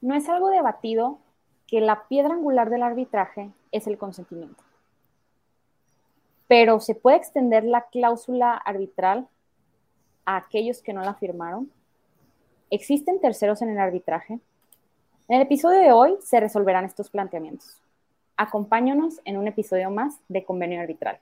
No es algo debatido que la piedra angular del arbitraje es el consentimiento. Pero se puede extender la cláusula arbitral a aquellos que no la firmaron. ¿Existen terceros en el arbitraje? En el episodio de hoy se resolverán estos planteamientos. Acompáñanos en un episodio más de Convenio Arbitral.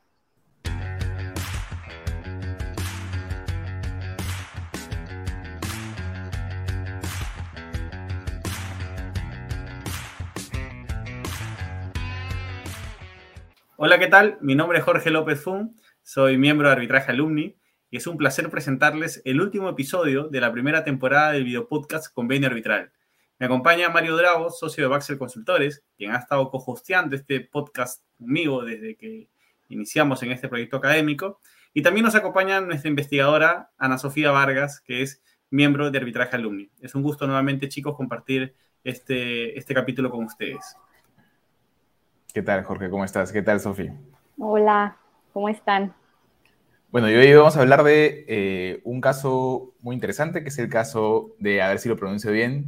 Hola, ¿qué tal? Mi nombre es Jorge López Fun, soy miembro de Arbitraje Alumni y es un placer presentarles el último episodio de la primera temporada del videopodcast Convenio Arbitral. Me acompaña Mario Drago, socio de Baxel Consultores, quien ha estado co-hosteando este podcast conmigo desde que iniciamos en este proyecto académico. Y también nos acompaña nuestra investigadora Ana Sofía Vargas, que es miembro de Arbitraje Alumni. Es un gusto nuevamente, chicos, compartir este, este capítulo con ustedes. ¿Qué tal, Jorge? ¿Cómo estás? ¿Qué tal, Sofía? Hola, ¿cómo están? Bueno, y hoy vamos a hablar de eh, un caso muy interesante, que es el caso de, a ver si lo pronuncio bien,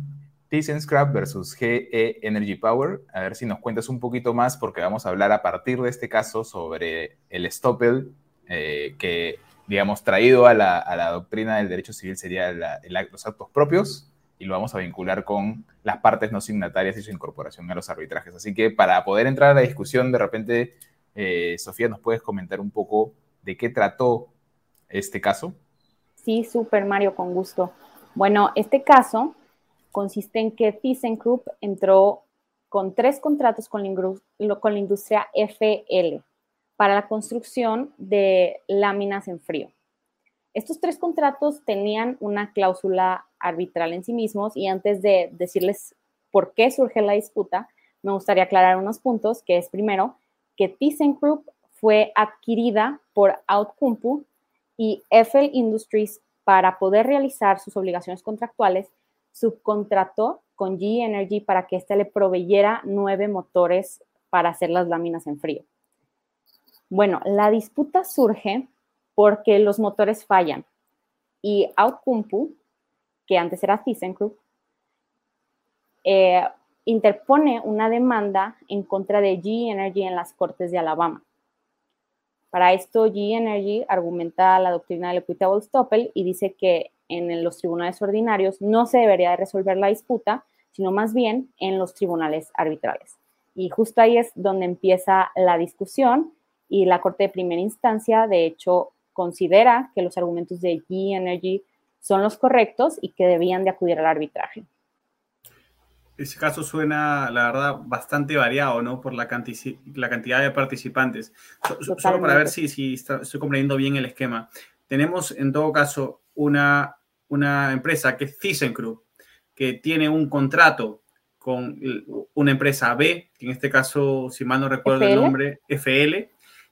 ThyssenKrupp versus GE Energy Power. A ver si nos cuentas un poquito más, porque vamos a hablar a partir de este caso sobre el Stoppel, eh, que, digamos, traído a la, doctrina del derecho civil sería los actos propios, y lo vamos a vincular con las partes no signatarias y su incorporación a los arbitrajes. Así que para poder entrar a la discusión, de repente, eh, Sofía, ¿nos puedes comentar un poco de qué trató este caso? Sí, súper, Mario, con gusto. Bueno, este caso consiste en que ThyssenKrupp entró con tres contratos con la, con la industria FL para la construcción de láminas en frío. Estos tres contratos tenían una cláusula arbitral en sí mismos y antes de decirles por qué surge la disputa, me gustaría aclarar unos puntos, que es primero que ThyssenKrupp fue adquirida por Outcompu y FL Industries para poder realizar sus obligaciones contractuales, subcontrató con GE Energy para que éste le proveyera nueve motores para hacer las láminas en frío. Bueno, la disputa surge porque los motores fallan y Outcompu que antes era ThyssenKrupp, eh, interpone una demanda en contra de GE Energy en las Cortes de Alabama. Para esto, GE Energy argumenta la doctrina del equitable stoppel y dice que en los tribunales ordinarios no se debería de resolver la disputa, sino más bien en los tribunales arbitrales. Y justo ahí es donde empieza la discusión y la Corte de Primera Instancia, de hecho, considera que los argumentos de GE Energy son los correctos y que debían de acudir al arbitraje. Ese caso suena, la verdad, bastante variado, ¿no? Por la, la cantidad de participantes. solo para ver si, si estoy comprendiendo bien el esquema. Tenemos, en todo caso, una, una empresa que es ThyssenKrupp, que tiene un contrato con una empresa B, que en este caso, si mal no recuerdo el nombre, FL,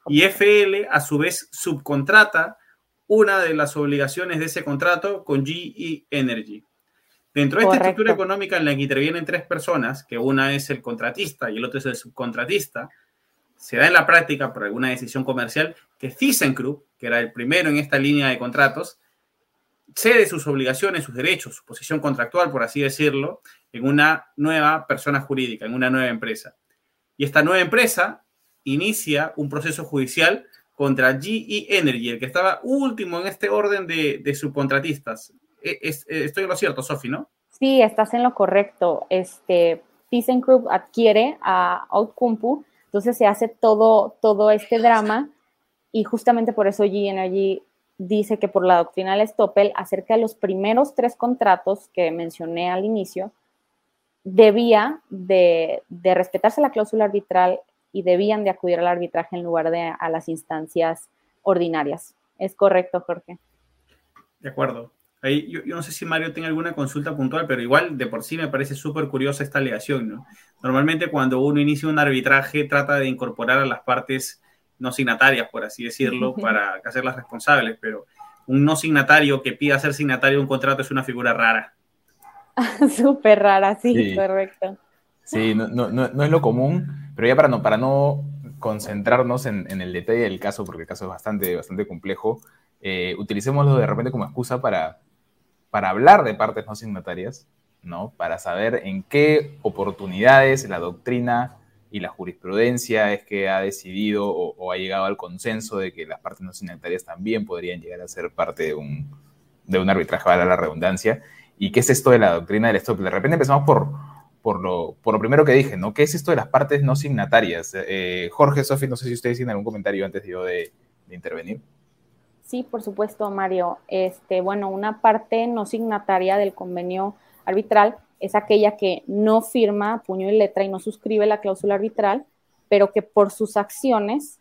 y FL a su vez subcontrata una de las obligaciones de ese contrato con GE Energy. Dentro de esta estructura económica en la que intervienen tres personas, que una es el contratista y el otro es el subcontratista, se da en la práctica por alguna decisión comercial que ThyssenKrupp, que era el primero en esta línea de contratos, cede sus obligaciones, sus derechos, su posición contractual, por así decirlo, en una nueva persona jurídica, en una nueva empresa. Y esta nueva empresa inicia un proceso judicial contra GE Energy, el que estaba último en este orden de, subcontratistas. E, eh, estoy en lo cierto, Sofi, ¿no? Sí, estás en lo correcto. Este, ThyssenKrupp adquiere a Outcompu, entonces se hace todo, todo este drama y justamente por eso GE Energy dice que por la doctrina del Stoppel, acerca de los primeros tres contratos que mencioné al inicio, debía de, de respetarse la cláusula arbitral y debían de acudir al arbitraje en lugar de a las instancias ordinarias. ¿Es correcto, Jorge? De acuerdo. Ahí, yo, no sé si Mario tiene alguna consulta puntual, pero igual de por sí me parece súper curiosa esta alegación. ¿no? Normalmente cuando uno inicia un arbitraje trata de incorporar a las partes no signatarias, por así decirlo, para hacerlas responsables, pero un no signatario que pida ser signatario de un contrato es una figura rara. Súper rara, sí, correcto. Sí, no, no, no, es lo común, pero ya para no, para no concentrarnos en, el detalle del caso, porque el caso es bastante, bastante complejo, eh, utilicémoslo de repente como excusa para, para hablar de partes no signatarias, ¿no? Para saber en qué oportunidades la doctrina y la jurisprudencia es que ha decidido o, ha llegado al consenso de que las partes no signatarias también podrían llegar a ser parte de un, de un arbitraje, a la redundancia. ¿Y qué es esto de la doctrina del stop? De repente empezamos por, por, lo, por lo primero que dije, ¿no? ¿Qué es esto de las partes no signatarias? Eh, Jorge, Sofi, no sé si ustedes tienen algún comentario antes de yo de intervenir. Sí, por supuesto, Mario. Este, bueno, una parte no signataria del convenio arbitral es aquella que no firma puño y letra y no suscribe la cláusula arbitral, pero que por sus acciones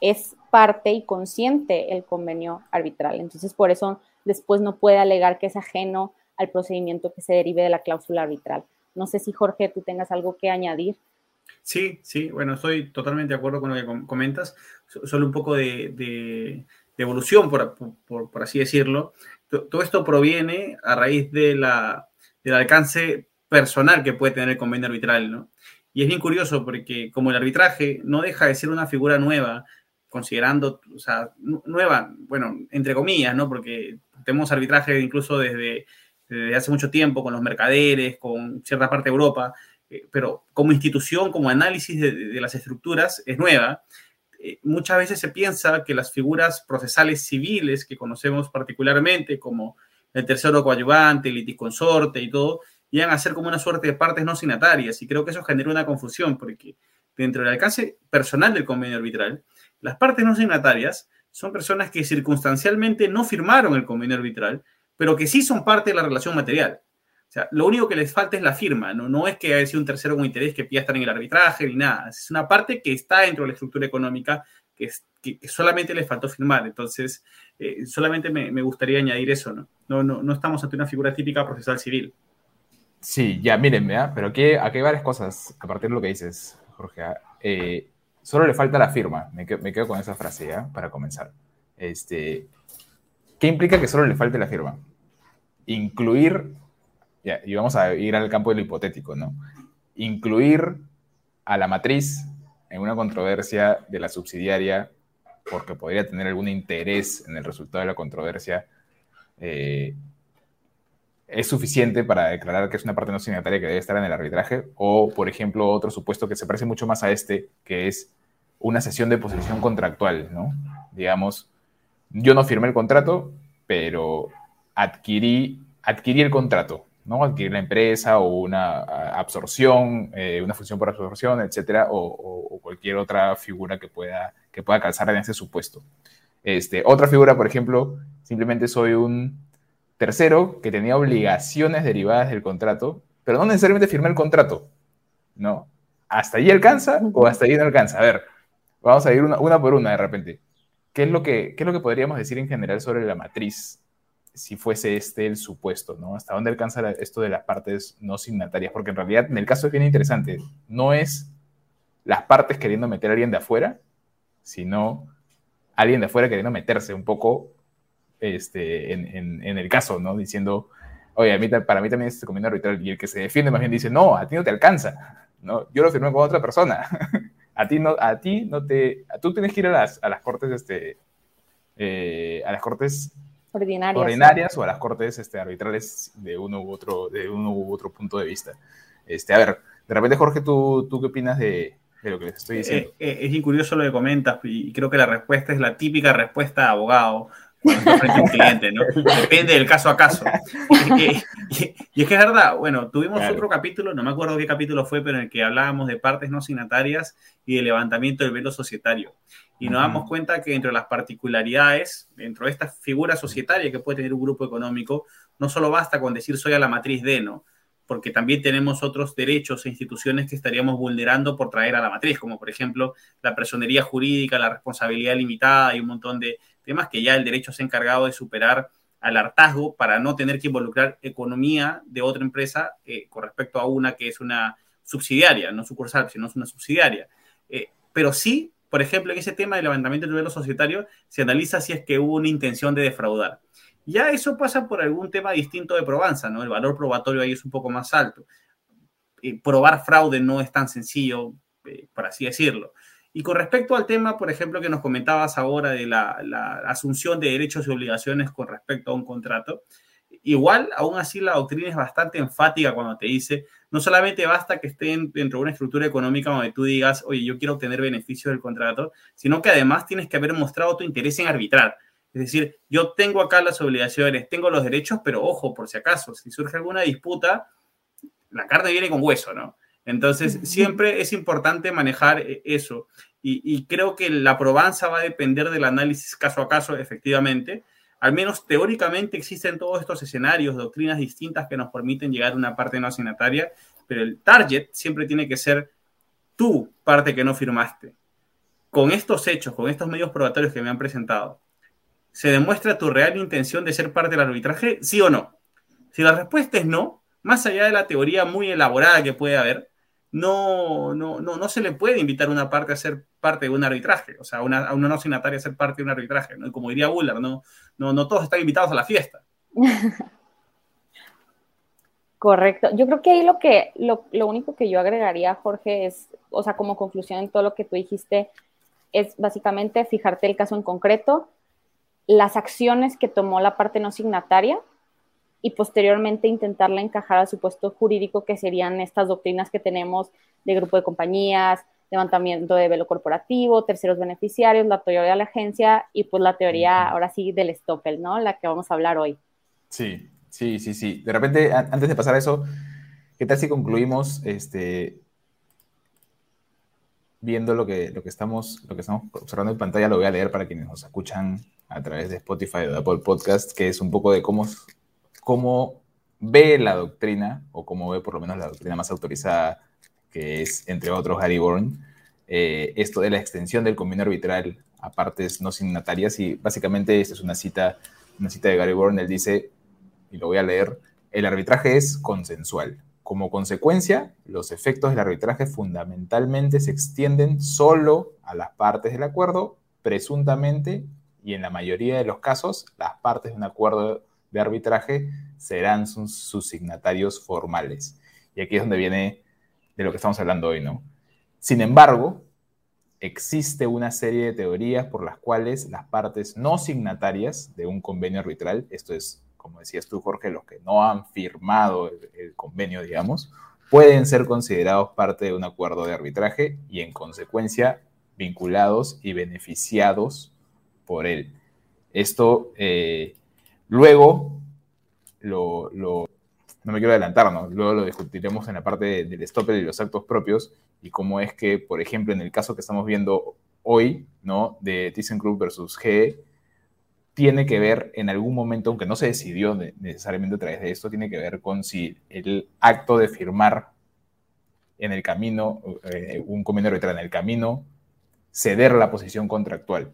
es parte y consciente el convenio arbitral. Entonces, por eso después no puede alegar que es ajeno al procedimiento que se derive de la cláusula arbitral. No sé si, Jorge, tú tengas algo que añadir. Sí, sí, bueno, estoy totalmente de acuerdo con lo que comentas. Solo un poco de, evolución, por, así decirlo. Todo esto proviene a raíz del alcance personal que puede tener el convenio arbitral, ¿no? Y es bien curioso porque como el arbitraje no deja de ser una figura nueva, considerando, o sea, nueva, bueno, entre comillas, ¿no? Porque tenemos arbitraje incluso desde, hace mucho tiempo con los mercaderes, con cierta parte de Europa, eh, pero como institución, como análisis de, las estructuras, es nueva. Eh, muchas veces se piensa que las figuras procesales civiles que conocemos particularmente, como el tercero coadyuvante, el litisconsorte y todo, iban a ser como una suerte de partes no signatarias. Y creo que eso genera una confusión, porque dentro del alcance personal del convenio arbitral, las partes no signatarias son personas que circunstancialmente no firmaron el convenio arbitral, pero que sí son parte de la relación material. O sea, lo único que les falta es la firma, no, no es que haya sido un tercero con interés que pida estar en el arbitraje ni nada. Es una parte que está dentro de la estructura económica que, solamente le faltó firmar. Entonces, eh, solamente me, gustaría añadir eso, ¿no? No, ¿no? estamos ante una figura típica procesal civil. Sí, ya, miren, pero aquí, aquí hay varias cosas a partir de lo que dices, Jorge. ¿ah? Eh, solo le falta la firma, me quedo, con esa frase, ¿ya? Para comenzar. Este, ¿Qué implica que solo le falte la firma? Incluir, ya, y vamos a ir al campo de lo hipotético, ¿no? Incluir a la matriz en una controversia de la subsidiaria porque podría tener algún interés en el resultado de la controversia, eh, es suficiente para declarar que es una parte no signataria que debe estar en el arbitraje, o, por ejemplo, otro supuesto que se parece mucho más a este, que es una sesión de posición contractual, ¿no? Digamos, yo no firmé el contrato, pero adquirí, adquirí el contrato, ¿no? Adquirir la empresa o una absorción, eh, una función por absorción, etcétera, o, cualquier otra figura que pueda, que pueda calzar en ese supuesto. Este, otra figura, por ejemplo, simplemente soy un tercero que tenía obligaciones derivadas del contrato, pero no necesariamente firmé el contrato, ¿no? ¿Hasta ahí alcanza o hasta ahí no alcanza? A ver, vamos a ir una por una de repente. ¿Qué es, lo que, ¿Qué es lo que podríamos decir en general sobre la matriz si fuese este el supuesto, ¿no? ¿Hasta dónde alcanza esto de las partes no signatarias? Porque en realidad en el caso es bien interesante, no es las partes queriendo meter a alguien de afuera, sino alguien de afuera queriendo meterse un poco este, en, el caso, ¿no? Diciendo, oye, a mí, para mí también este convenio arbitral, y el que se defiende más bien dice, no, a ti no te alcanza, ¿no? Yo lo firmé con otra persona, a ti no, a ti no te, tú tienes que ir a las, a las cortes, este, eh, a las cortes ordinarias, o a las cortes este, arbitrales de uno u otro, de uno u otro punto de vista. Este, a ver, de repente, Jorge, ¿tú, tú qué opinas de, lo que les estoy diciendo? Eh, eh, es incurioso lo que comentas y creo que la respuesta es la típica respuesta de abogado frente a un cliente, ¿no? Depende del caso a caso. Y, es que es verdad, bueno, tuvimos otro capítulo, no me acuerdo qué capítulo fue, pero en el que hablábamos de partes no signatarias y de levantamiento del velo societario y nos damos cuenta que dentro de las particularidades, dentro de esta figura societaria que puede tener un grupo económico, no solo basta con decir soy a la matriz de, ¿no? Porque también tenemos otros derechos e instituciones que estaríamos vulnerando por traer a la matriz, como por ejemplo la personería jurídica, la responsabilidad limitada y un montón de temas que ya el derecho se ha encargado de superar al hartazgo para no tener que involucrar economía de otra empresa eh, con respecto a una que es una subsidiaria, no sucursal, sino es una subsidiaria. Eh, pero sí por ejemplo, en ese tema del levantamiento del velo societario se analiza si es que hubo una intención de defraudar. Ya eso pasa por algún tema distinto de probanza, ¿no? El valor probatorio ahí es un poco más alto. Eh, probar fraude no es tan sencillo, por así decirlo. Y con respecto al tema, por ejemplo, que nos comentabas ahora de la, asunción de derechos y obligaciones con respecto a un contrato, igual, aún así, la doctrina es bastante enfática cuando te dice, no solamente basta que estén dentro de una estructura económica donde tú digas, oye, yo quiero obtener beneficios del contrato, sino que además tienes que haber mostrado tu interés en arbitrar. Es decir, yo tengo acá las obligaciones, tengo los derechos, pero ojo, por si acaso, si surge alguna disputa, la carne viene con hueso, ¿no? Entonces, siempre es importante manejar eh, eso. Y, creo que la probanza va a depender del análisis caso a caso, efectivamente. Al menos teóricamente existen todos estos escenarios, doctrinas distintas que nos permiten llegar a una parte no asignataria, pero el target siempre tiene que ser tu parte que no firmaste. Con estos hechos, con estos medios probatorios que me han presentado, ¿se demuestra tu real intención de ser parte del arbitraje? ¿Sí o no? Si la respuesta es no, más allá de la teoría muy elaborada que puede haber, no, no, no, no se le puede invitar a una parte a ser parte de un arbitraje, o sea, una, a una no signataria a ser parte de un arbitraje, como diría Bullard, no, no, no todos están invitados a la fiesta. Correcto. Yo creo que ahí lo que, lo, lo, único que yo agregaría, Jorge, es, o sea, como conclusión en todo lo que tú dijiste, es básicamente fijarte el caso en concreto, las acciones que tomó la parte no signataria, y posteriormente intentarla encajar al supuesto jurídico que serían estas doctrinas que tenemos de grupo de compañías, levantamiento de velo corporativo, terceros beneficiarios, la teoría de la agencia y pues la teoría ahora sí del Stoppel, ¿no? La que vamos a hablar hoy. Sí, sí, sí, sí. De repente, antes de pasar a eso, ¿qué tal si concluimos este, viendo lo que, lo, que estamos, lo que estamos observando en pantalla? Lo voy a leer para quienes nos escuchan a través de Spotify o de Apple Podcast, que es un poco de cómo cómo ve la doctrina, o cómo ve por lo menos la doctrina más autorizada, que es, entre otros, Gary Bourne, eh, esto de la extensión del convenio arbitral a partes no signatarias. Y básicamente esta es una cita, una cita de Gary Bourne. Él dice, y lo voy a leer, el arbitraje es consensual. Como consecuencia, los efectos del arbitraje fundamentalmente se extienden solo a las partes del acuerdo, presuntamente, y en la mayoría de los casos, las partes de un acuerdo de arbitraje serán sus, signatarios formales. Y aquí es donde viene de lo que estamos hablando hoy, ¿no? Sin embargo, existe una serie de teorías por las cuales las partes no signatarias de un convenio arbitral, esto es, como decías tú, Jorge, los que no han firmado el, convenio, digamos, pueden ser considerados parte de un acuerdo de arbitraje y en consecuencia vinculados y beneficiados por él. Esto eh, Luego, no me quiero adelantar, ¿no? luego lo discutiremos en la parte del stopper y los actos propios y cómo es que, por ejemplo, en el caso que estamos viendo hoy, ¿no? De ThyssenKrupp versus G, tiene que ver en algún momento, aunque no se decidió necesariamente a través de esto, tiene que ver con si el acto de firmar en el camino, eh, un convenio arbitral en el camino, ceder la posición contractual,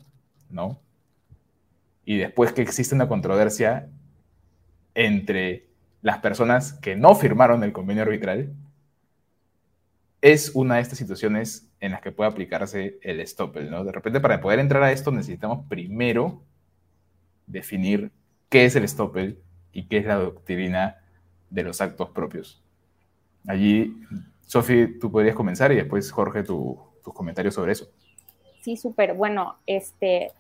¿no? Y después que existe una controversia entre las personas que no firmaron el convenio arbitral, es una de estas situaciones en las que puede aplicarse el Stoppel, ¿no? De repente, para poder entrar a esto, necesitamos primero definir qué es el Stoppel y qué es la doctrina de los actos propios. Allí, Sofi, tú podrías comenzar y después, Jorge, tus comentarios sobre eso. Sí, súper. Bueno, este,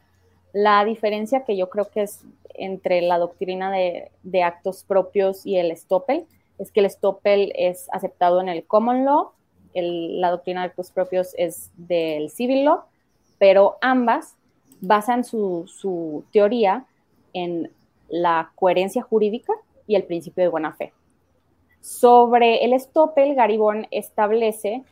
la diferencia que yo creo que es entre la doctrina de, actos propios y el Stoppel es que el Stoppel es aceptado en el common law, la doctrina de actos propios es del civil law, pero ambas basan su, su teoría en la coherencia jurídica y el principio de buena fe. Sobre el Stoppel, Garibón establece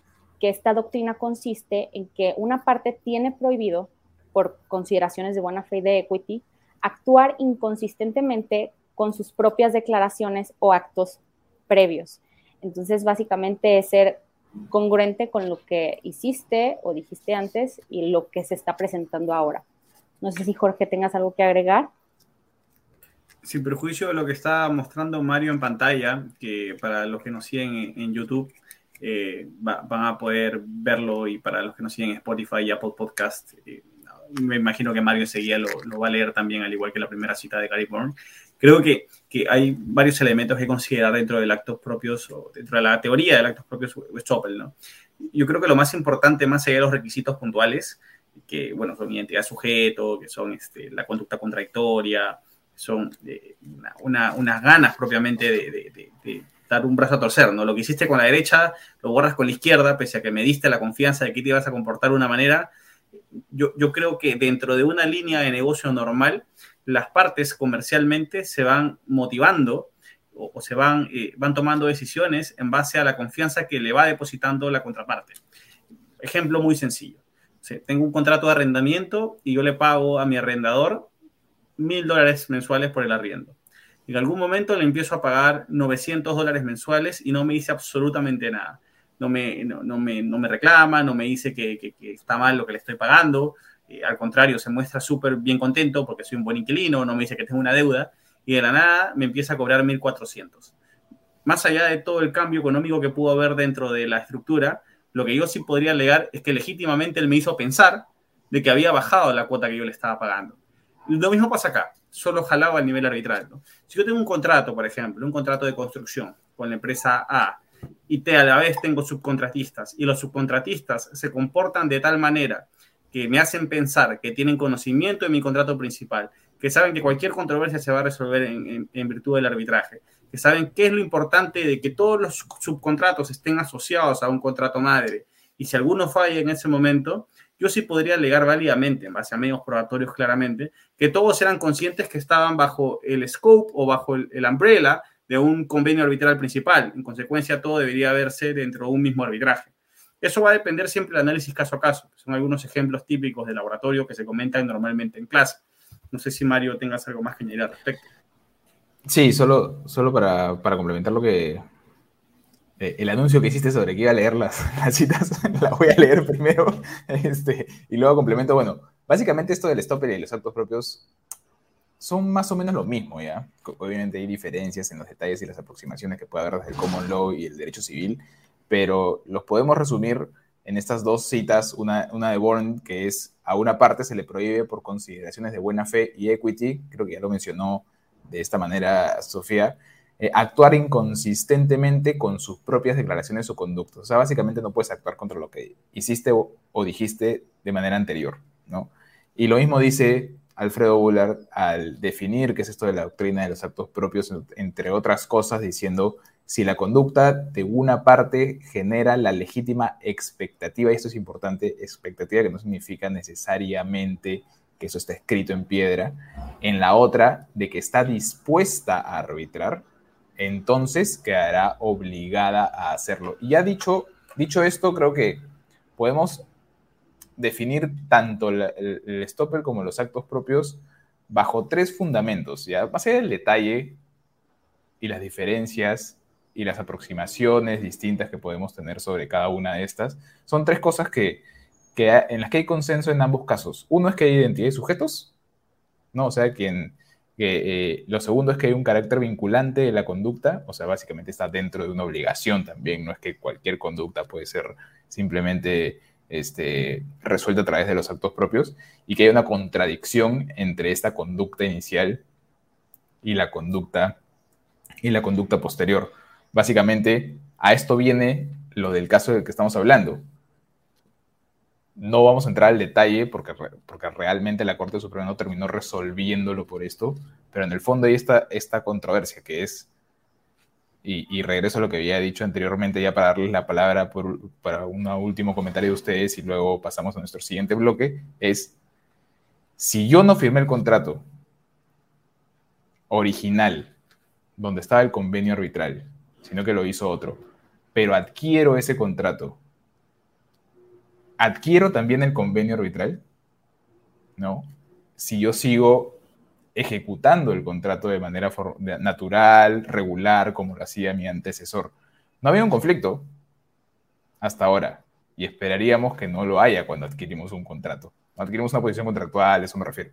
que esta doctrina consiste en que una parte tiene prohibido por consideraciones de buena fe de equity, actuar inconsistentemente con sus propias declaraciones o actos previos. Entonces, básicamente es ser congruente con lo que hiciste o dijiste antes y lo que se está presentando ahora. No sé si Jorge tengas algo que agregar. Sin perjuicio de lo que está mostrando Mario en pantalla, que para los que nos siguen en, YouTube eh, van a poder verlo y para los que nos siguen en Spotify y Apple Podcast eh, me imagino que Mario enseguida lo, lo, va a leer también, al igual que la primera cita de Gary Bourne. Creo que, que, hay varios elementos que considerar dentro del actos propios, o dentro de la teoría del actos propios Stoppel, ¿no? Yo creo que lo más importante, más allá de los requisitos puntuales, que, bueno, son identidad sujeto, que son este, la conducta contradictoria, son eh, unas ganas propiamente de, dar un brazo a torcer, ¿no? Lo que hiciste con la derecha, lo borras con la izquierda, pese a que me diste la confianza de que te ibas a comportar de una manera. Yo, creo que dentro de una línea de negocio normal, las partes comercialmente se van motivando o, se van, eh, van tomando decisiones en base a la confianza que le va depositando la contraparte. Ejemplo muy sencillo. tengo un contrato de arrendamiento y yo le pago a mi arrendador mil dólares mensuales por el arriendo. En algún momento le empiezo a pagar 900 dólares mensuales y no me dice absolutamente nada. No me, no, me, no me reclama, no me dice que, que, está mal lo que le estoy pagando. Eh, al contrario, se muestra súper bien contento porque soy un buen inquilino, no me dice que tengo una deuda y de la nada me empieza a cobrar 1.400. Más allá de todo el cambio económico que pudo haber dentro de la estructura, lo que yo sí podría alegar es que legítimamente él me hizo pensar de que había bajado la cuota que yo le estaba pagando. Lo mismo pasa acá, solo jalaba el nivel arbitral. Si yo tengo un contrato, por ejemplo, un contrato de construcción con la empresa A, y te, a la vez tengo subcontratistas, y los subcontratistas se comportan de tal manera que me hacen pensar que tienen conocimiento de mi contrato principal, que saben que cualquier controversia se va a resolver en, virtud del arbitraje, que saben qué es lo importante de que todos los subcontratos estén asociados a un contrato madre, y si alguno falla en ese momento, yo sí podría alegar válidamente, en base a medios probatorios claramente, que todos eran conscientes que estaban bajo el scope o bajo el, umbrella de un convenio arbitral principal. En consecuencia, todo debería verse dentro de un mismo arbitraje. Eso va a depender siempre del análisis caso a caso, son algunos ejemplos típicos de laboratorio que se comentan normalmente en clase. No sé si Mario tengas algo más que añadir al respecto. Sí, solo, solo para, para complementar lo que, eh, el anuncio que hiciste sobre que iba a leer las, citas, la voy a leer primero este, y luego complemento. Bueno, básicamente esto del stopper y los actos propios son más o menos lo mismo, ¿ya? Obviamente hay diferencias en los detalles y las aproximaciones que puede haber desde el common law y el derecho civil, pero los podemos resumir en estas dos citas, una, una de Bourne, que es a una parte se le prohíbe por consideraciones de buena fe y equity, creo que ya lo mencionó de esta manera Sofía, eh, actuar inconsistentemente con sus propias declaraciones o conductos. O sea, básicamente no puedes actuar contra lo que hiciste o, dijiste de manera anterior, ¿no? Y lo mismo dice Alfredo Bullard al definir qué es esto de la doctrina de los actos propios, entre otras cosas, diciendo si la conducta de una parte genera la legítima expectativa, y esto es importante, expectativa que no significa necesariamente que eso está escrito en piedra, en la otra de que está dispuesta a arbitrar, entonces quedará obligada a hacerlo. Y ya dicho, dicho esto, creo que podemos definir tanto el, el, stopper como los actos propios bajo tres fundamentos, ¿ya? Más allá del detalle y las diferencias y las aproximaciones distintas que podemos tener sobre cada una de estas, son tres cosas que, que en las que hay consenso en ambos casos. Uno es que hay identidad de sujetos, ¿no? O sea, quien, eh, lo segundo es que hay un carácter vinculante de la conducta, o sea, básicamente está dentro de una obligación también, no es que cualquier conducta puede ser simplemente este, resuelta a través de los actos propios, y que hay una contradicción entre esta conducta inicial y la conducta, y la conducta posterior. Básicamente, a esto viene lo del caso del que estamos hablando. No vamos a entrar al detalle porque, porque realmente la Corte Suprema no terminó resolviéndolo por esto, pero en el fondo hay esta, esta controversia que es, y, regreso a lo que había dicho anteriormente ya para darles la palabra para un último comentario de ustedes y luego pasamos a nuestro siguiente bloque, es si yo no firmé el contrato original donde estaba el convenio arbitral, sino que lo hizo otro, pero adquiero ese contrato adquiero también el convenio arbitral, ¿no? Si yo sigo ejecutando el contrato de manera natural, regular, como lo hacía mi antecesor. No había un conflicto hasta ahora y esperaríamos que no lo haya cuando adquirimos un contrato. Adquirimos una posición contractual, eso me refiero.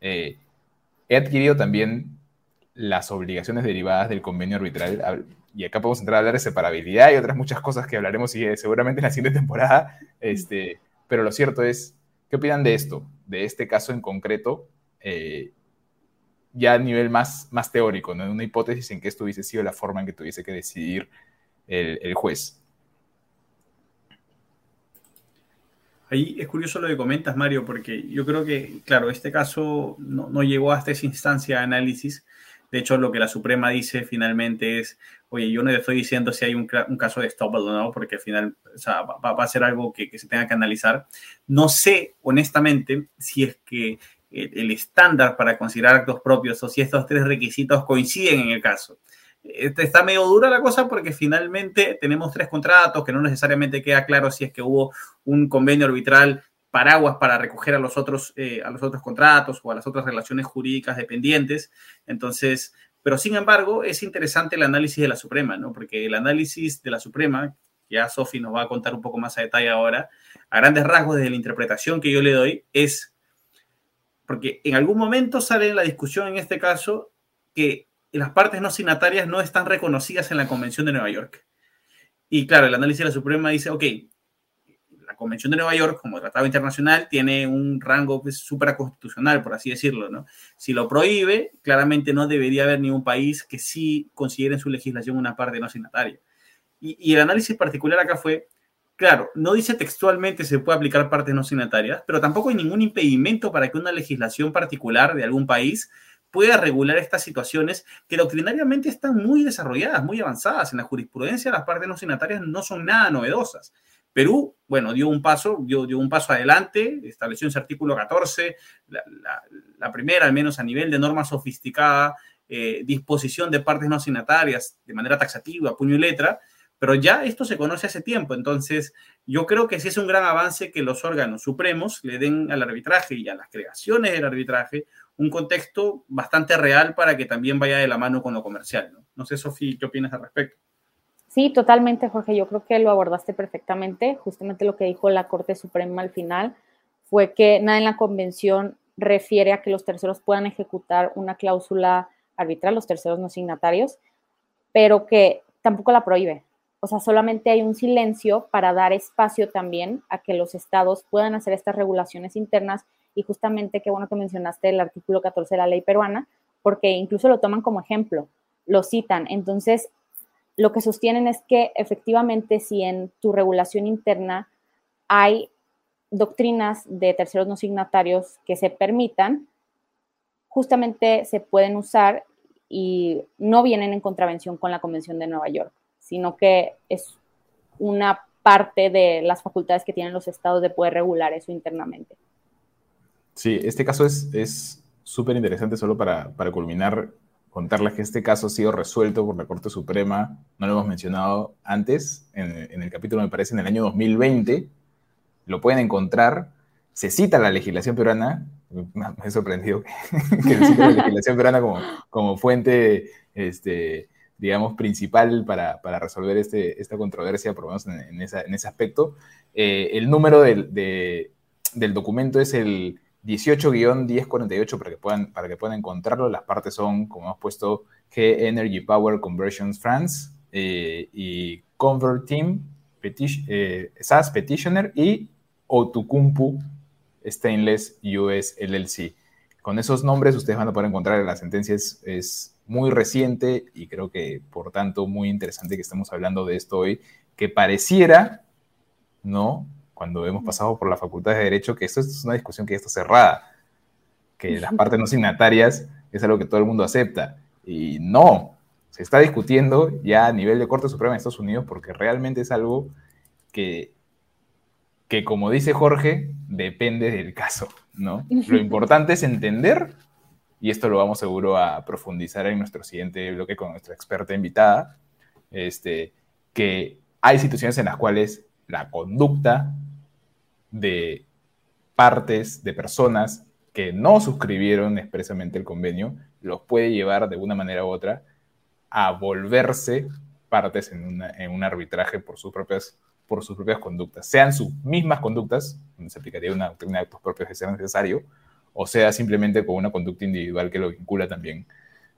Eh, he adquirido también las obligaciones derivadas del convenio arbitral y acá podemos entrar a hablar de separabilidad y otras muchas cosas que hablaremos seguramente en la siguiente temporada, este, pero lo cierto es, ¿qué opinan de esto? De este caso en concreto, eh, ya a nivel más, más teórico, ¿no? una hipótesis en que esto hubiese sido la forma en que tuviese que decidir el, juez. Ahí es curioso lo que comentas, Mario, porque yo creo que, claro, este caso no, no llegó hasta esa instancia de análisis. De hecho, lo que la Suprema dice finalmente es, oye, yo no le estoy diciendo si hay un, un caso de stop o no, porque al final o sea, va, va, a ser algo que, que, se tenga que analizar. No sé, honestamente, si es que el, estándar para considerar actos propios o si estos tres requisitos coinciden en el caso. Este, está medio dura la cosa porque finalmente tenemos tres contratos que no necesariamente queda claro si es que hubo un convenio arbitral paraguas para recoger a los otros, eh, a los otros contratos o a las otras relaciones jurídicas dependientes. Entonces, pero sin embargo, es interesante el análisis de la Suprema, ¿no? Porque el análisis de la Suprema, ya Sofi nos va a contar un poco más a detalle ahora, a grandes rasgos desde la interpretación que yo le doy, es porque en algún momento sale la discusión en este caso que las partes no signatarias no están reconocidas en la Convención de Nueva York. Y claro, el análisis de la Suprema dice, ok, la Convención de Nueva York como tratado internacional tiene un rango supraconstitucional, por así decirlo, ¿no? Si lo prohíbe, claramente no debería haber ningún país que sí considere en su legislación una parte no signataria. Y, y el análisis particular acá fue, claro, no dice textualmente se puede aplicar partes no signatarias, pero tampoco hay ningún impedimento para que una legislación particular de algún país pueda regular estas situaciones que doctrinariamente están muy desarrolladas, muy avanzadas. En la jurisprudencia las partes no signatarias no son nada novedosas. Perú, bueno, dio un paso, dio, un paso adelante, estableció en su artículo 14, la, la, la, primera, al menos a nivel de norma sofisticada, eh, disposición de partes no signatarias de manera taxativa, puño y letra, pero ya esto se conoce hace tiempo, entonces yo creo que sí es un gran avance que los órganos supremos le den al arbitraje y a las creaciones del arbitraje un contexto bastante real para que también vaya de la mano con lo comercial. No, no sé, Sofía, ¿qué opinas al respecto? Sí, totalmente, Jorge. Yo creo que lo abordaste perfectamente. Justamente lo que dijo la Corte Suprema al final fue que nada en la convención refiere a que los terceros puedan ejecutar una cláusula arbitral, los terceros no signatarios, pero que tampoco la prohíbe. O sea, solamente hay un silencio para dar espacio también a que los estados puedan hacer estas regulaciones internas y justamente qué bueno que mencionaste el artículo 14 de la ley peruana, porque incluso lo toman como ejemplo, lo citan. Entonces, lo que sostienen es que efectivamente si en tu regulación interna hay doctrinas de terceros no signatarios que se permitan, justamente se pueden usar y no vienen en contravención con la Convención de Nueva York, sino que es una parte de las facultades que tienen los estados de poder regular eso internamente. Sí, este caso es súper interesante solo para, para culminar, contarles que este caso ha sido resuelto por la Corte Suprema, no lo hemos mencionado antes, en, en el capítulo me parece en el año 2020, lo pueden encontrar, se cita la legislación peruana, me he sorprendido que, se cita la legislación peruana como, como fuente, este, digamos, principal para, para resolver este, esta controversia, por lo menos en, en, esa, en ese aspecto. Eh, el número del, de, del documento es el 18-1048 para que, puedan, para que puedan encontrarlo. Las partes son, como hemos puesto, G Energy Power Conversions France eh, y Convert Team, Petition, eh, SAS Petitioner y Otukumpu Stainless US LLC. Con esos nombres ustedes van a poder encontrar la sentencia es, es muy reciente y creo que por tanto muy interesante que estemos hablando de esto hoy, que pareciera, ¿no? cuando hemos pasado por la Facultad de Derecho, que esto es una discusión que ya está cerrada, que las partes no signatarias es algo que todo el mundo acepta. Y no, se está discutiendo ya a nivel de Corte Suprema de Estados Unidos porque realmente es algo que, que como dice Jorge, depende del caso, ¿no? Lo importante es entender, y esto lo vamos seguro a profundizar en nuestro siguiente bloque con nuestra experta invitada, este, que hay situaciones en las cuales la conducta de partes, de personas que no suscribieron expresamente el convenio, los puede llevar de una manera u otra a volverse partes en, una, en un arbitraje por sus, propias, por sus propias conductas, sean sus mismas conductas, donde se aplicaría una doctrina de actos propios de ser necesario, o sea simplemente con una conducta individual que lo vincula también,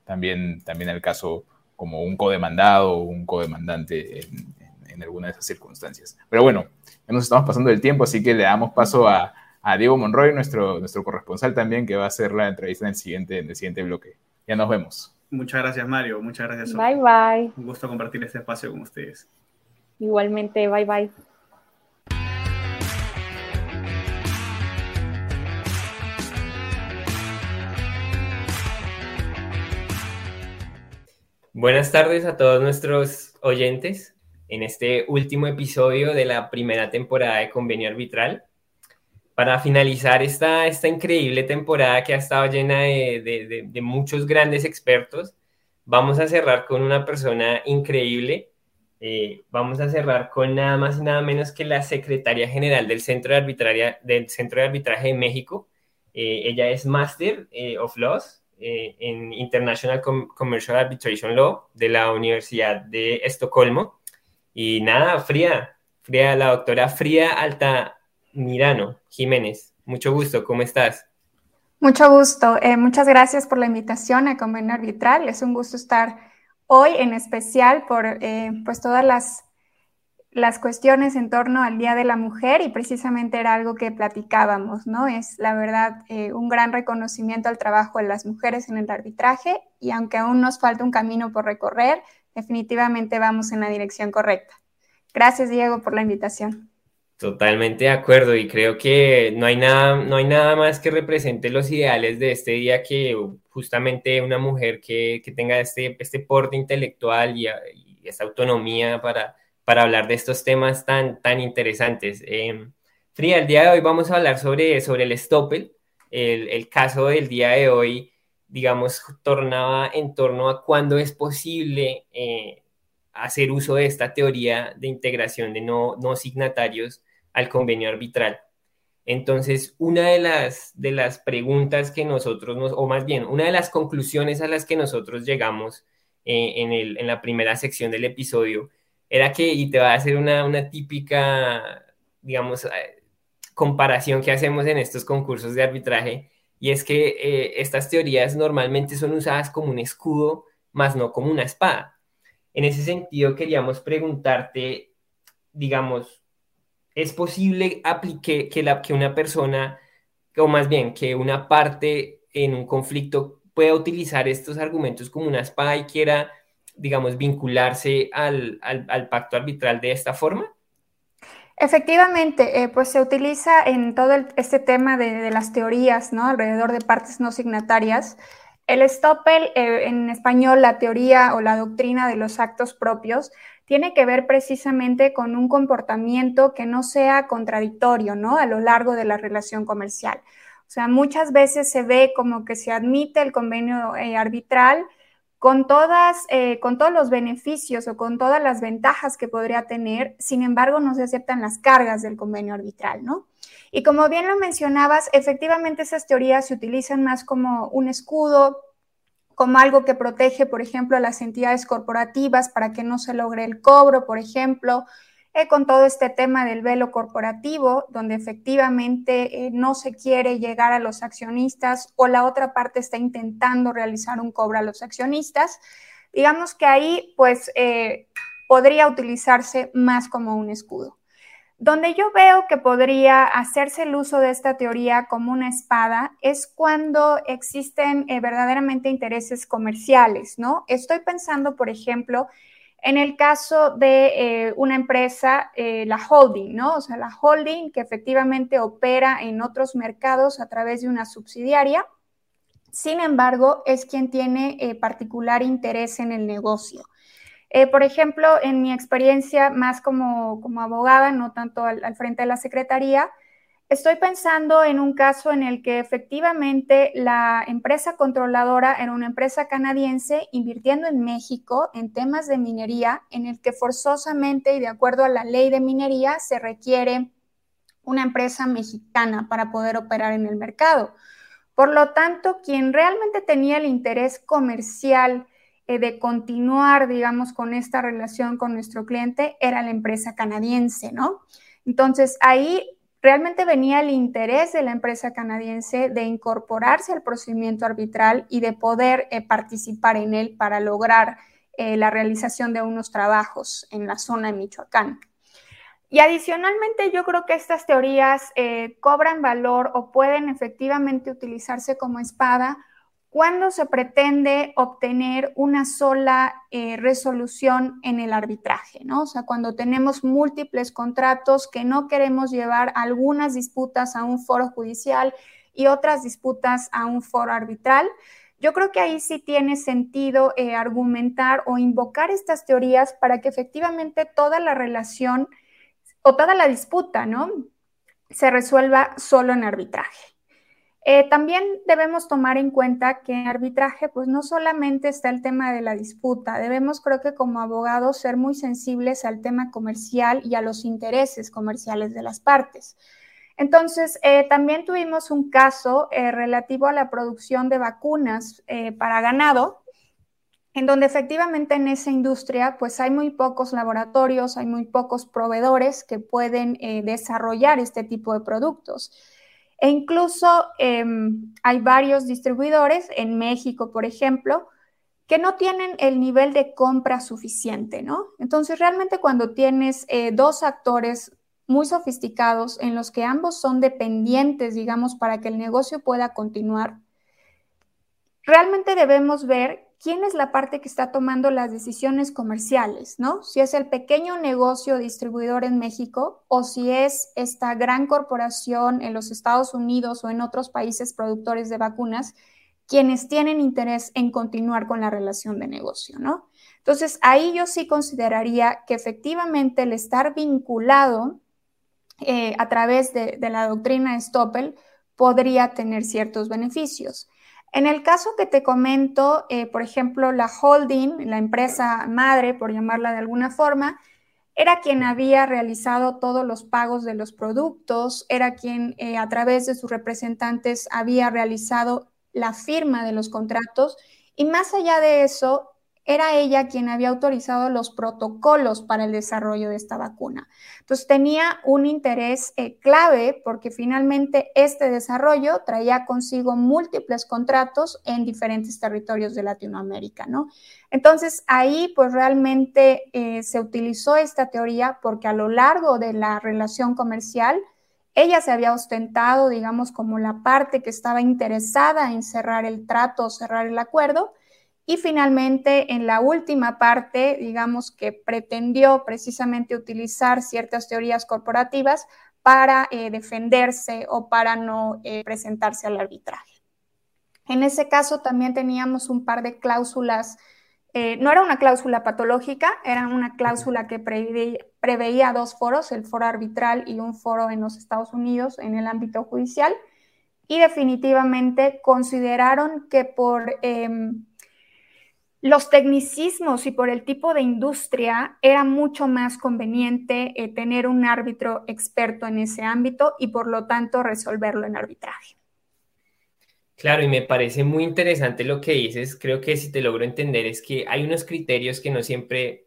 también, también el caso como un codemandado o un codemandante en, en alguna de esas circunstancias. Pero bueno, ya nos estamos pasando del tiempo, así que le damos paso a, a Diego Monroy, nuestro, nuestro corresponsal también, que va a hacer la entrevista en el siguiente, en el siguiente bloque. Ya nos vemos. Muchas gracias, Mario. Muchas gracias. Bye, bye. Un gusto compartir este espacio con ustedes. Igualmente, bye bye. Buenas tardes a todos nuestros oyentes en este último episodio de la primera temporada de Convenio Arbitral. Para finalizar esta, esta increíble temporada que ha estado llena de, de, de muchos grandes expertos, vamos a cerrar con una persona increíble eh, vamos a cerrar con nada más y nada menos que la secretaria general del Centro de, Arbitraria, del Centro de Arbitraje de México. Eh, ella es Master eh, of Laws en International Commercial Arbitration Law de la Universidad de Estocolmo. Y nada, Fría, Fría, la doctora Fría Altamirano Jiménez. Mucho gusto, ¿cómo estás? Mucho gusto. Muchas gracias por la invitación a Convenio Arbitral. Es un gusto estar hoy en especial por eh, pues todas las, las cuestiones en torno al Día de la Mujer y precisamente era algo que platicábamos, ¿no? Es la verdad eh, un gran reconocimiento al trabajo de las mujeres en el arbitraje y aunque aún nos falta un camino por recorrer, definitivamente vamos en la dirección correcta. Gracias, Diego, por la invitación. Totalmente de acuerdo y creo que no hay nada, no hay nada más que represente los ideales de este día que justamente una mujer que, tenga este, este porte intelectual y, esta autonomía para, para hablar de estos temas tan, tan interesantes. Eh, Fría, el día de hoy vamos a hablar sobre, sobre el Stoppel. El, el caso del día de hoy digamos, tornaba en torno a cuándo es posible eh, hacer uso de esta teoría de integración de no, no signatarios al convenio arbitral. Entonces, una de las, de las preguntas que nosotros, nos, o más bien, una de las conclusiones a las que nosotros llegamos eh, en, el, en, la primera sección del episodio era que, y te va a hacer una, una típica, digamos, eh, comparación que hacemos en estos concursos de arbitraje, y es que eh, estas teorías normalmente son usadas como un escudo, más no como una espada. En ese sentido, queríamos preguntarte, digamos, ¿es posible que, que, que una persona, o más bien que una parte en un conflicto pueda utilizar estos argumentos como una espada y quiera, digamos, vincularse al, al pacto arbitral de esta forma? Efectivamente, eh, pues se utiliza en todo este tema de, las teorías, ¿no? Alrededor de partes no signatarias. El Stoppel, eh, en español, la teoría o la doctrina de los actos propios, tiene que ver precisamente con un comportamiento que no sea contradictorio, ¿no? A lo largo de la relación comercial. O sea, muchas veces se ve como que se admite el convenio eh, arbitral, con, todas, eh, con todos los beneficios o con todas las ventajas que podría tener, sin embargo, no se aceptan las cargas del convenio arbitral, ¿no? Y como bien lo mencionabas, efectivamente esas teorías se utilizan más como un escudo, como algo que protege, por ejemplo, a las entidades corporativas para que no se logre el cobro, por ejemplo, eh, con todo este tema del velo corporativo, donde efectivamente eh, no se quiere llegar a los accionistas o la otra parte está intentando realizar un cobro a los accionistas, digamos que ahí pues eh, podría utilizarse más como un escudo. Donde yo veo que podría hacerse el uso de esta teoría como una espada es cuando existen verdaderamente intereses comerciales, ¿no? Estoy pensando, por ejemplo, en el caso de eh, una empresa, eh, la holding, ¿no? O sea, la holding que efectivamente opera en otros mercados a través de una subsidiaria, sin embargo, es quien tiene eh, particular interés en el negocio. por ejemplo, en mi experiencia más como, abogada, no tanto al frente de la Secretaría, Estoy pensando en un caso en el que efectivamente la empresa controladora era una empresa canadiense invirtiendo en México en temas de minería, en el que forzosamente y de acuerdo a la ley de minería se requiere una empresa mexicana para poder operar en el mercado. Por lo tanto, quien realmente tenía el interés comercial eh, de continuar, digamos, con esta relación con nuestro cliente era la empresa canadiense, ¿no? Entonces, ahí realmente venía el interés de la empresa canadiense de incorporarse al procedimiento arbitral y de poder eh, participar en él para lograr eh, la realización de unos trabajos en la zona de Michoacán. Y adicionalmente yo creo que estas teorías eh, cobran valor o pueden efectivamente utilizarse como espada ¿Cuándo se pretende obtener una sola eh, resolución en el arbitraje? ¿no? O sea, cuando tenemos múltiples contratos que no queremos llevar algunas disputas a un foro judicial y otras disputas a un foro arbitral, yo creo que ahí sí tiene sentido eh, argumentar o invocar estas teorías para que efectivamente toda la relación o toda la disputa, ¿no? Se resuelva solo en arbitraje. Eh, también debemos tomar en cuenta que en arbitraje, pues no solamente está el tema de la disputa, debemos creo que como abogados ser muy sensibles al tema comercial y a los intereses comerciales de las partes. Entonces, eh, también tuvimos un caso eh, relativo a la producción de vacunas para ganado, en donde efectivamente en esa industria pues hay muy pocos laboratorios, hay muy pocos proveedores que pueden desarrollar este tipo de productos. E incluso em, hay varios distribuidores en México, por ejemplo, que no tienen el nivel de compra suficiente, ¿no? Entonces, realmente cuando tienes eh, dos actores muy sofisticados en los que ambos son dependientes, digamos, para que el negocio pueda continuar, realmente debemos ver quién es la parte que está tomando las decisiones comerciales, ¿no? Si es el pequeño negocio distribuidor en México o si es esta gran corporación en los Estados Unidos o en otros países productores de vacunas quienes tienen interés en continuar con la relación de negocio, ¿no? Entonces, ahí yo sí consideraría que efectivamente el estar vinculado eh, a través de, de la doctrina Stoppel podría tener ciertos beneficios. En el caso que te comento, eh, por ejemplo, la holding, la empresa madre, por llamarla de alguna forma, era quien había realizado todos los pagos de los productos, era quien eh, a través de sus representantes había realizado la firma de los contratos. Y más allá de eso, era ella quien había autorizado los protocolos para el desarrollo de esta vacuna. Entonces tenía un interés eh, clave porque finalmente este desarrollo traía consigo múltiples contratos en diferentes territorios de Latinoamérica, ¿no? Entonces ahí pues realmente eh, se utilizó esta teoría porque a lo largo de la relación comercial, ella se había ostentado, digamos, como la parte que estaba interesada en cerrar el trato cerrar el acuerdo, y finalmente, en la última parte, digamos que pretendió precisamente utilizar ciertas teorías corporativas para eh, defenderse o para no eh, presentarse al arbitraje. En ese caso también teníamos un par de cláusulas, eh, no era una cláusula patológica, era una cláusula que preveía dos foros, el foro arbitral y un foro en los Estados Unidos en el ámbito judicial, y definitivamente consideraron que por em, los tecnicismos y por el tipo de industria era mucho más conveniente eh, tener un árbitro experto en ese ámbito y por lo tanto resolverlo en arbitraje. Claro, y me parece muy interesante lo que dices. Creo que si te logro entender es que hay unos criterios que no siempre,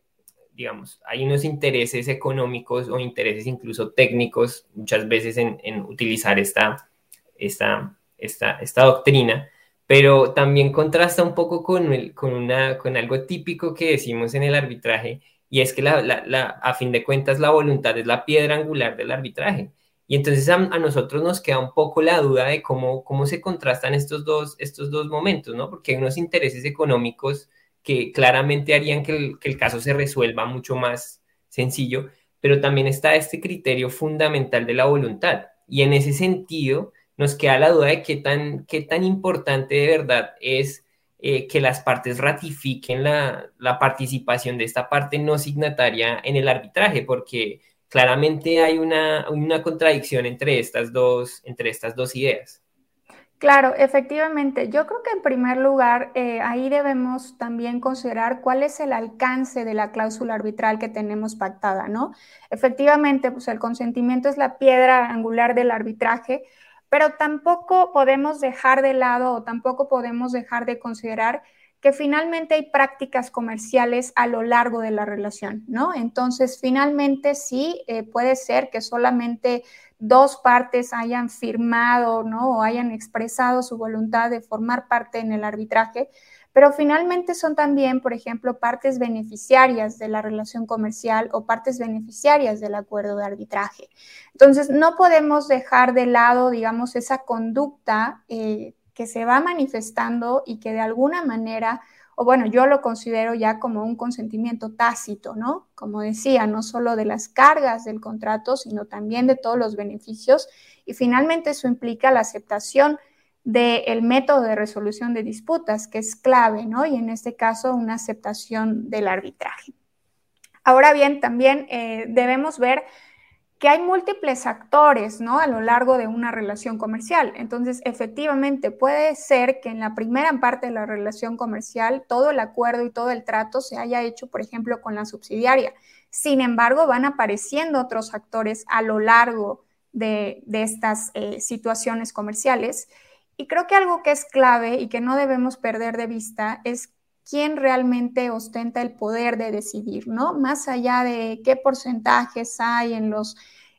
digamos, hay unos intereses económicos o intereses incluso técnicos muchas veces en, utilizar esta, esta, esta, esta doctrina pero también contrasta un poco con, con, una, con algo típico que decimos en el arbitraje, y es que la, la, a fin de cuentas la voluntad es la piedra angular del arbitraje. Y entonces a, nosotros nos queda un poco la duda de cómo, cómo se contrastan estos dos, estos dos momentos, ¿no? Porque hay unos intereses económicos que claramente harían que el, que el caso se resuelva mucho más sencillo, pero también está este criterio fundamental de la voluntad. Y en ese sentido, nos queda la duda de qué tan, qué tan importante de verdad es eh, que las partes ratifiquen la, participación de esta parte no signataria en el arbitraje, porque claramente hay una, una contradicción entre estas, dos, entre estas dos ideas. Claro, efectivamente. Yo creo que en primer lugar, eh, ahí debemos también considerar cuál es el alcance de la cláusula arbitral que tenemos pactada, ¿no? Efectivamente, pues el consentimiento es la piedra angular del arbitraje, pero tampoco podemos dejar de lado o tampoco podemos dejar de considerar que finalmente hay prácticas comerciales a lo largo de la relación, ¿no? Entonces, finalmente sí eh, puede ser que solamente dos partes hayan firmado, ¿no? O hayan expresado su voluntad de formar parte en el arbitraje, pero finalmente son también, por ejemplo, partes beneficiarias de la relación comercial o partes beneficiarias del acuerdo de arbitraje. Entonces, no podemos dejar de lado, digamos, esa conducta eh, que se va manifestando y que de alguna manera, o bueno, yo lo considero ya como un consentimiento tácito, ¿no? Como decía, no solo de las cargas del contrato, sino también de todos los beneficios. Y finalmente eso implica la aceptación del método de resolución de disputas, que es clave, ¿no? Y en este caso, una aceptación del arbitraje. Ahora bien, también eh, debemos ver que hay múltiples actores, ¿no? A lo largo de una relación comercial. Entonces, efectivamente, puede ser que en la primera parte de la relación comercial todo el acuerdo y todo el trato se haya hecho, por ejemplo, con la subsidiaria. Sin embargo, van apareciendo otros actores a lo largo de, estas eh, situaciones comerciales. Y creo que algo que es clave y que no debemos perder de vista es quién realmente ostenta el poder de decidir, ¿no? Más allá de qué porcentajes hay en los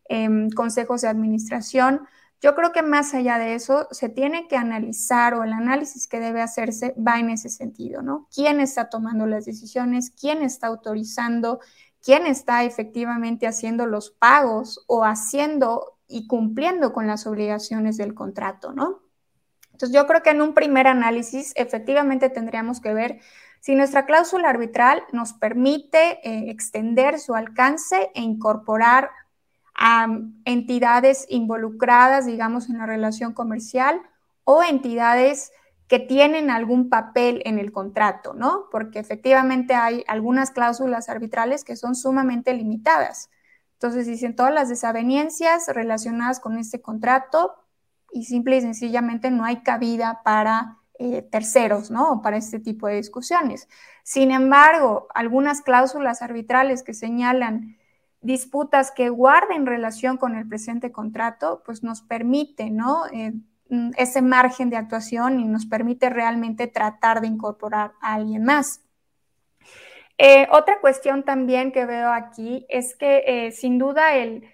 em, consejos de administración, yo creo que más allá de eso, se tiene que analizar o el análisis que debe hacerse va en ese sentido, ¿no? ¿Quién está tomando las decisiones? ¿Quién está autorizando? ¿Quién está efectivamente haciendo los pagos o haciendo y cumpliendo con las obligaciones del contrato, ¿no? Entonces, yo creo que en un primer análisis efectivamente tendríamos que ver si nuestra cláusula arbitral nos permite eh, extender su alcance e incorporar a entidades involucradas, digamos, en la relación comercial o entidades que tienen algún papel en el contrato, ¿no? Porque efectivamente hay algunas cláusulas arbitrales que son sumamente limitadas. Entonces dicen todas las desavenencias relacionadas con este contrato y simple y sencillamente no hay cabida para eh, terceros, ¿no? para este tipo de discusiones. Sin embargo, algunas cláusulas arbitrales que señalan disputas que guarden relación con el presente contrato, pues nos permite, ¿no? Eh, mm, ese margen de actuación y nos permite realmente tratar de incorporar a alguien más. Eh, otra cuestión también que veo aquí es que sin duda el,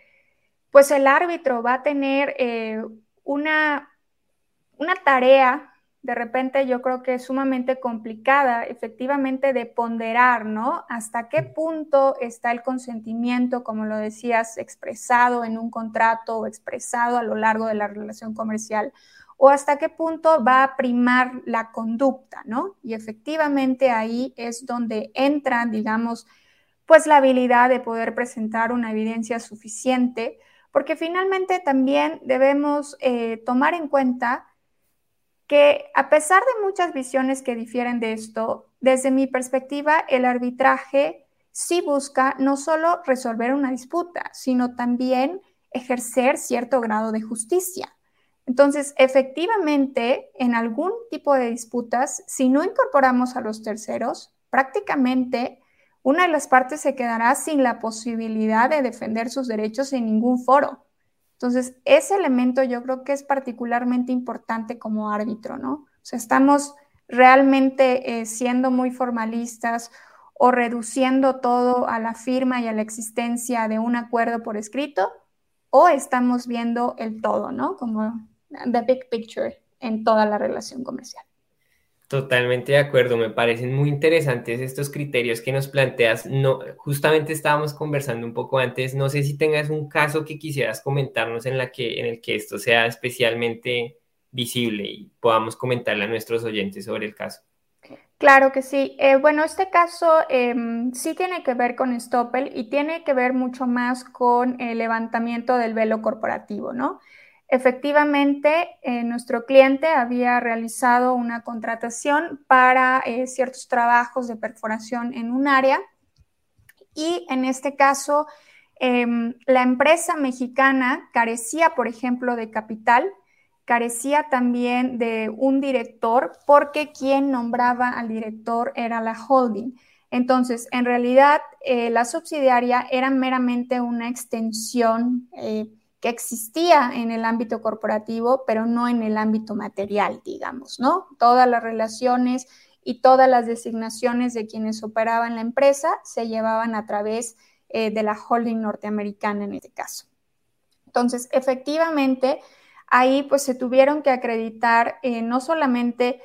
pues el árbitro va a tener una, una tarea de repente yo creo que es sumamente complicada efectivamente de ponderar, ¿no? Hasta qué punto está el consentimiento, como lo decías, expresado en un contrato o expresado a lo largo de la relación comercial, o hasta qué punto va a primar la conducta, ¿no? Y efectivamente ahí es donde entra, digamos, pues la habilidad de poder presentar una evidencia suficiente porque finalmente también debemos eh, tomar en cuenta que a pesar de muchas visiones que difieren de esto, desde mi perspectiva, el arbitraje sí busca no solo resolver una disputa, sino también ejercer cierto grado de justicia. Entonces, efectivamente, en algún tipo de disputas, si no incorporamos a los terceros, prácticamente una de las partes se quedará sin la posibilidad de defender sus derechos en ningún foro. Entonces, ese elemento yo creo que es particularmente importante como árbitro, ¿no? O sea, estamos realmente eh, siendo muy formalistas o reduciendo todo a la firma y a la existencia de un acuerdo por escrito, o estamos viendo el todo, ¿no? Como the big picture en toda la relación comercial. Totalmente de acuerdo, me parecen muy interesantes estos criterios que nos planteas. No, justamente estábamos conversando un poco antes, no sé si tengas un caso que quisieras comentarnos en, la que, en el que esto sea especialmente visible y podamos comentarle a nuestros oyentes sobre el caso. Claro que sí. Eh, bueno, este caso em, sí tiene que ver con Stoppel y tiene que ver mucho más con el levantamiento del velo corporativo, ¿no? Efectivamente, eh, nuestro cliente había realizado una contratación para eh, ciertos trabajos de perforación en un área y en este caso em, la empresa mexicana carecía, por ejemplo, de capital, carecía también de un director porque quien nombraba al director era la holding. Entonces, en realidad, eh, la subsidiaria era meramente una extensión que existía en el ámbito corporativo, pero no en el ámbito material, digamos, ¿no? Todas las relaciones y todas las designaciones de quienes operaban la empresa se llevaban a través eh, de la holding norteamericana en este caso. Entonces, efectivamente, ahí pues se tuvieron que acreditar eh, no solamente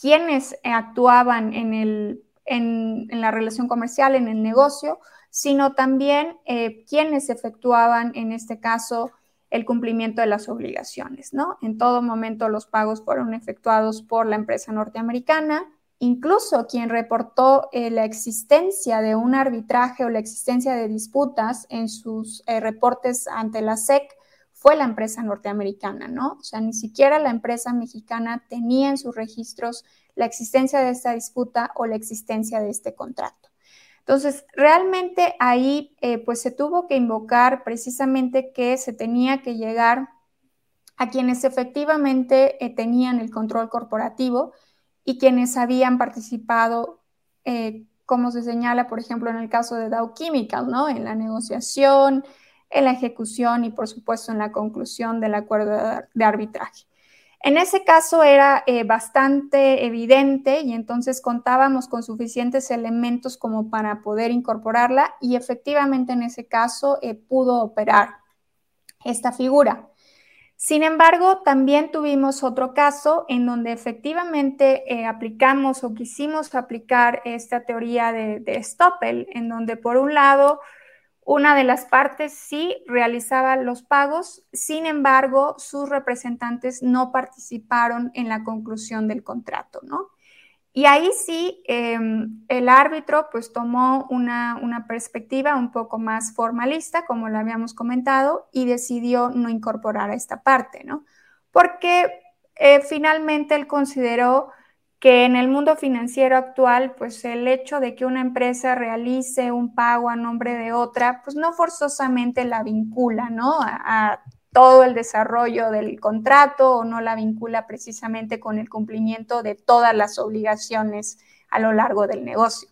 quienes actuaban en, el, en, la relación comercial, en el negocio, sino también eh, quienes efectuaban, en este caso, el cumplimiento de las obligaciones, ¿no? En todo momento los pagos fueron efectuados por la empresa norteamericana, incluso quien reportó eh, la existencia de un arbitraje o la existencia de disputas en sus eh, reportes ante la SEC fue la empresa norteamericana, ¿no? O sea, ni siquiera la empresa mexicana tenía en sus registros la existencia de esta disputa o la existencia de este contrato. Entonces, realmente ahí eh, pues se tuvo que invocar precisamente que se tenía que llegar a quienes efectivamente eh, tenían el control corporativo y quienes habían participado, eh, como se señala, por ejemplo, en el caso de Dow Chemical, ¿no? En la negociación, en la ejecución y, por supuesto, en la conclusión del acuerdo de arbitraje. En ese caso era eh, bastante evidente y entonces contábamos con suficientes elementos como para poder incorporarla y efectivamente en ese caso eh, pudo operar esta figura. Sin embargo, también tuvimos otro caso en donde efectivamente eh, aplicamos o quisimos aplicar esta teoría de, de Stoppel, en donde por un lado una de las partes sí realizaba los pagos, sin embargo, sus representantes no participaron en la conclusión del contrato, ¿no? Y ahí sí, em, el árbitro pues tomó una, perspectiva un poco más formalista, como lo habíamos comentado, y decidió no incorporar a esta parte, ¿no? Porque eh, finalmente él consideró que en el mundo financiero actual, pues el hecho de que una empresa realice un pago a nombre de otra, pues no forzosamente la vincula, ¿no? A, todo el desarrollo del contrato o no la vincula precisamente con el cumplimiento de todas las obligaciones a lo largo del negocio.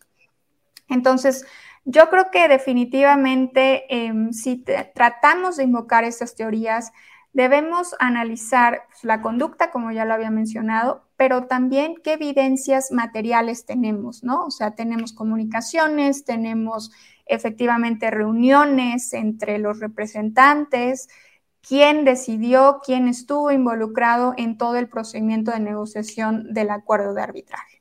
Entonces, yo creo que definitivamente em, si tratamos de invocar estas teorías, debemos analizar la conducta, como ya lo había mencionado, pero también qué evidencias materiales tenemos, ¿no? O sea, tenemos comunicaciones, tenemos efectivamente reuniones entre los representantes, quién decidió, quién estuvo involucrado en todo el procedimiento de negociación del acuerdo de arbitraje.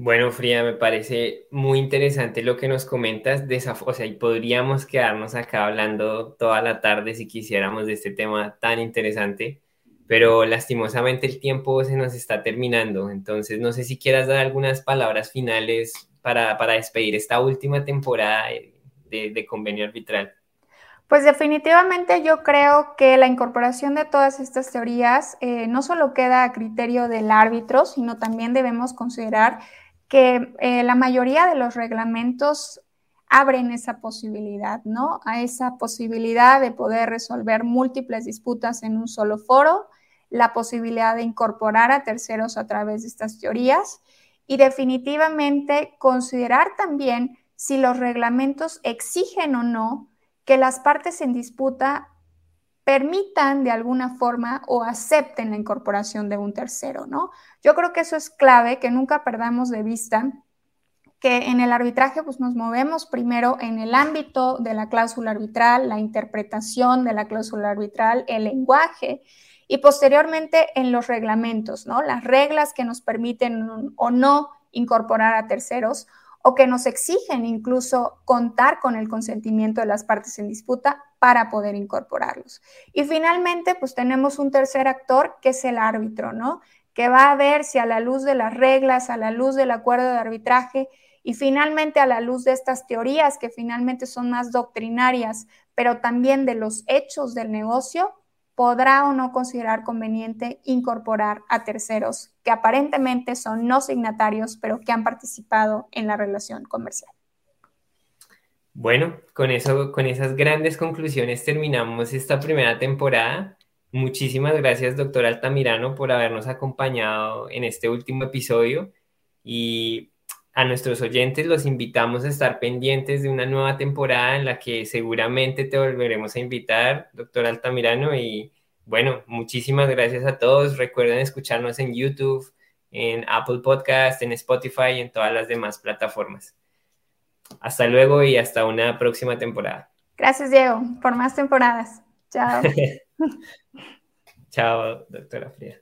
Bueno, Frida, me parece muy interesante lo que nos comentas. De o sea, y podríamos quedarnos acá hablando toda la tarde si quisiéramos de este tema tan interesante pero lastimosamente el tiempo se nos está terminando. Entonces, no sé si quieras dar algunas palabras finales para, despedir esta última temporada de, convenio arbitral. Pues definitivamente yo creo que la incorporación de todas estas teorías eh, no solo queda a criterio del árbitro, sino también debemos considerar que eh, la mayoría de los reglamentos abren esa posibilidad, ¿no? A esa posibilidad de poder resolver múltiples disputas en un solo foro la posibilidad de incorporar a terceros a través de estas teorías y definitivamente considerar también si los reglamentos exigen o no que las partes en disputa permitan de alguna forma o acepten la incorporación de un tercero, ¿no? Yo creo que eso es clave, que nunca perdamos de vista que en el arbitraje pues nos movemos primero en el ámbito de la cláusula arbitral, la interpretación de la cláusula arbitral, el lenguaje y posteriormente en los reglamentos, ¿no? Las reglas que nos permiten o no incorporar a terceros o que nos exigen incluso contar con el consentimiento de las partes en disputa para poder incorporarlos. Y finalmente, pues tenemos un tercer actor que es el árbitro, ¿no? Que va a ver si a la luz de las reglas, a la luz del acuerdo de arbitraje y finalmente a la luz de estas teorías que finalmente son más doctrinarias, pero también de los hechos del negocio, podrá o no considerar conveniente incorporar a terceros que aparentemente son no signatarios, pero que han participado en la relación comercial. Bueno, con, eso, con esas grandes conclusiones terminamos esta primera temporada. Muchísimas gracias, doctor Altamirano, por habernos acompañado en este último episodio. Y a nuestros oyentes los invitamos a estar pendientes de una nueva temporada en la que seguramente te volveremos a invitar, doctor Altamirano. Y bueno, muchísimas gracias a todos. Recuerden escucharnos en YouTube, en Apple Podcast, en Spotify y en todas las demás plataformas. Hasta luego y hasta una próxima temporada. Gracias, Diego, por más temporadas. Chao. Chao, doctora Fría.